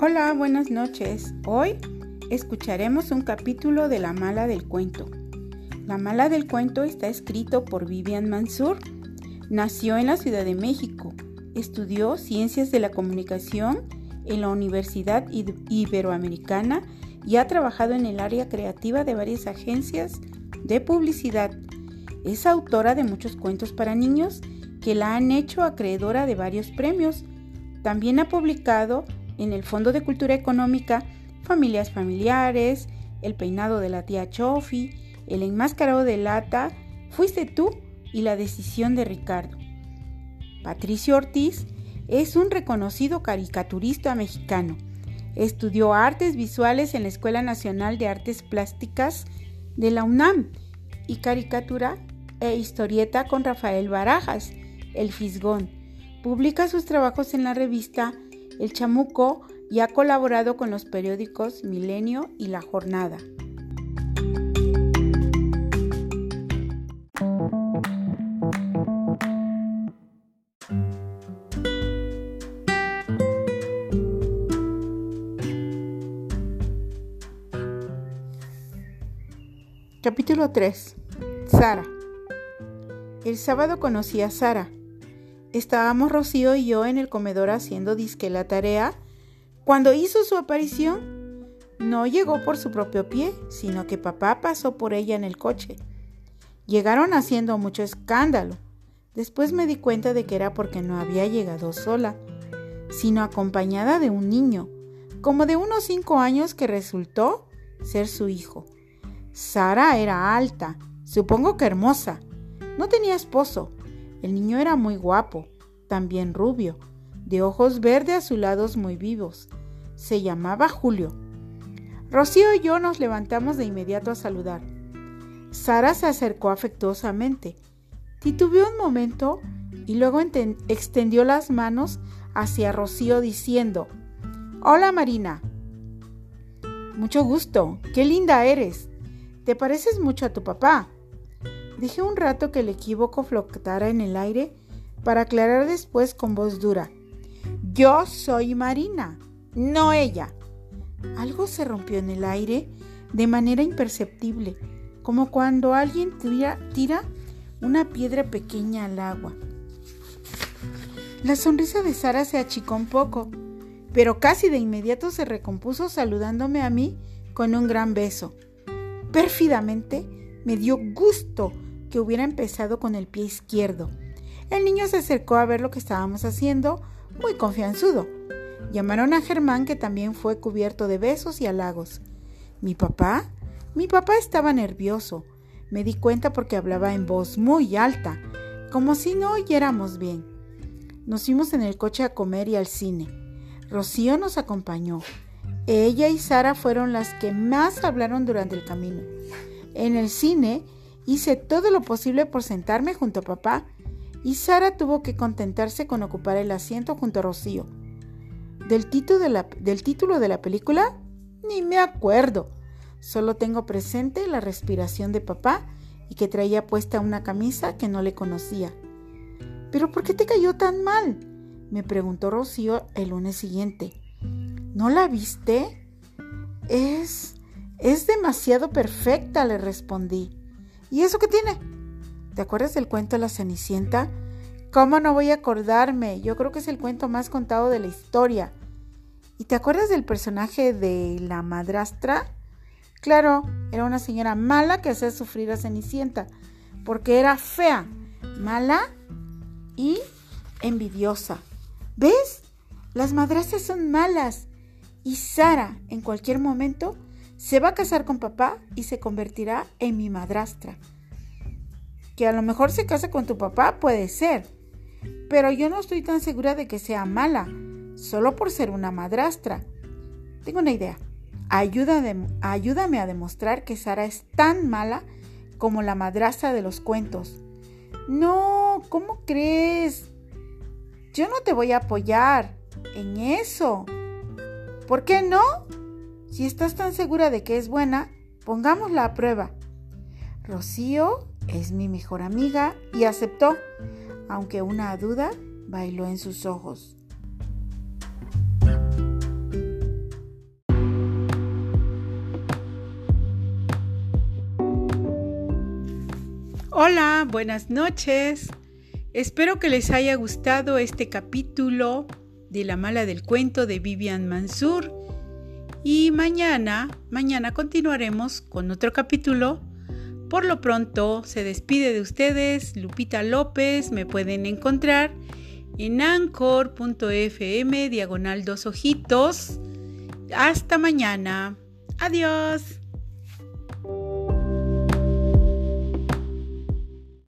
Hola, buenas noches. Hoy escucharemos un capítulo de La Mala del Cuento. La Mala del Cuento está escrito por Vivian Mansur. Nació en la Ciudad de México. Estudió Ciencias de la Comunicación en la Universidad Iberoamericana y ha trabajado en el área creativa de varias agencias de publicidad. Es autora de muchos cuentos para niños que la han hecho acreedora de varios premios. También ha publicado en el Fondo de Cultura Económica, Familias Familiares, El peinado de la tía Chofi, El enmascarado de lata, Fuiste tú y La decisión de Ricardo. Patricio Ortiz es un reconocido caricaturista mexicano. Estudió artes visuales en la Escuela Nacional de Artes Plásticas de la UNAM y caricatura e historieta con Rafael Barajas, El Fisgón. Publica sus trabajos en la revista el Chamuco y ha colaborado con los periódicos Milenio y La Jornada. Capítulo 3. Sara. El sábado conocí a Sara, Estábamos Rocío y yo en el comedor haciendo disque la tarea cuando hizo su aparición. No llegó por su propio pie, sino que papá pasó por ella en el coche. Llegaron haciendo mucho escándalo. Después me di cuenta de que era porque no había llegado sola, sino acompañada de un niño, como de unos cinco años que resultó ser su hijo. Sara era alta, supongo que hermosa. No tenía esposo, el niño era muy guapo, también rubio, de ojos verde azulados muy vivos. Se llamaba Julio. Rocío y yo nos levantamos de inmediato a saludar. Sara se acercó afectuosamente. Titubeó un momento y luego extendió las manos hacia Rocío diciendo, Hola Marina. Mucho gusto, qué linda eres. Te pareces mucho a tu papá. Dejé un rato que el equívoco flotara en el aire para aclarar después con voz dura. Yo soy Marina, no ella. Algo se rompió en el aire de manera imperceptible, como cuando alguien tira, tira una piedra pequeña al agua. La sonrisa de Sara se achicó un poco, pero casi de inmediato se recompuso saludándome a mí con un gran beso. Pérfidamente me dio gusto que hubiera empezado con el pie izquierdo. El niño se acercó a ver lo que estábamos haciendo, muy confianzudo. Llamaron a Germán, que también fue cubierto de besos y halagos. ¿Mi papá? Mi papá estaba nervioso. Me di cuenta porque hablaba en voz muy alta, como si no oyéramos bien. Nos fuimos en el coche a comer y al cine. Rocío nos acompañó. Ella y Sara fueron las que más hablaron durante el camino. En el cine Hice todo lo posible por sentarme junto a papá y Sara tuvo que contentarse con ocupar el asiento junto a Rocío. Del, título de la, película, ni me acuerdo. Solo tengo presente la respiración de papá y que traía puesta una camisa que no le conocía. ¿Pero por qué te cayó tan mal? me preguntó Rocío el lunes siguiente. ¿No la viste? Es... es demasiado perfecta, le respondí. ¿Y eso qué tiene? ¿Te acuerdas del cuento de la Cenicienta? ¿Cómo no voy a acordarme? Yo creo que es el cuento más contado de la historia. ¿Y te acuerdas del personaje de la madrastra? Claro, era una señora mala que hacía sufrir a Cenicienta, porque era fea, mala y envidiosa. ¿Ves? Las madrastras son malas. Y Sara, en cualquier momento, se va a casar con papá y se convertirá en mi madrastra. Que a lo mejor se casa con tu papá puede ser, pero yo no estoy tan segura de que sea mala, solo por ser una madrastra. Tengo una idea. Ayúdame, ayúdame a demostrar que Sara es tan mala como la madrastra de los cuentos. No, ¿cómo crees? Yo no te voy a apoyar en eso. ¿Por qué no? Si estás tan segura de que es buena, pongámosla a prueba. Rocío es mi mejor amiga y aceptó, aunque una duda bailó en sus ojos. Hola, buenas noches. Espero que les haya gustado este capítulo de La mala del cuento de Vivian Mansur. Y mañana, mañana continuaremos con otro capítulo. Por lo pronto, se despide de ustedes Lupita López. Me pueden encontrar en anchor.fm diagonal dos ojitos. Hasta mañana. Adiós.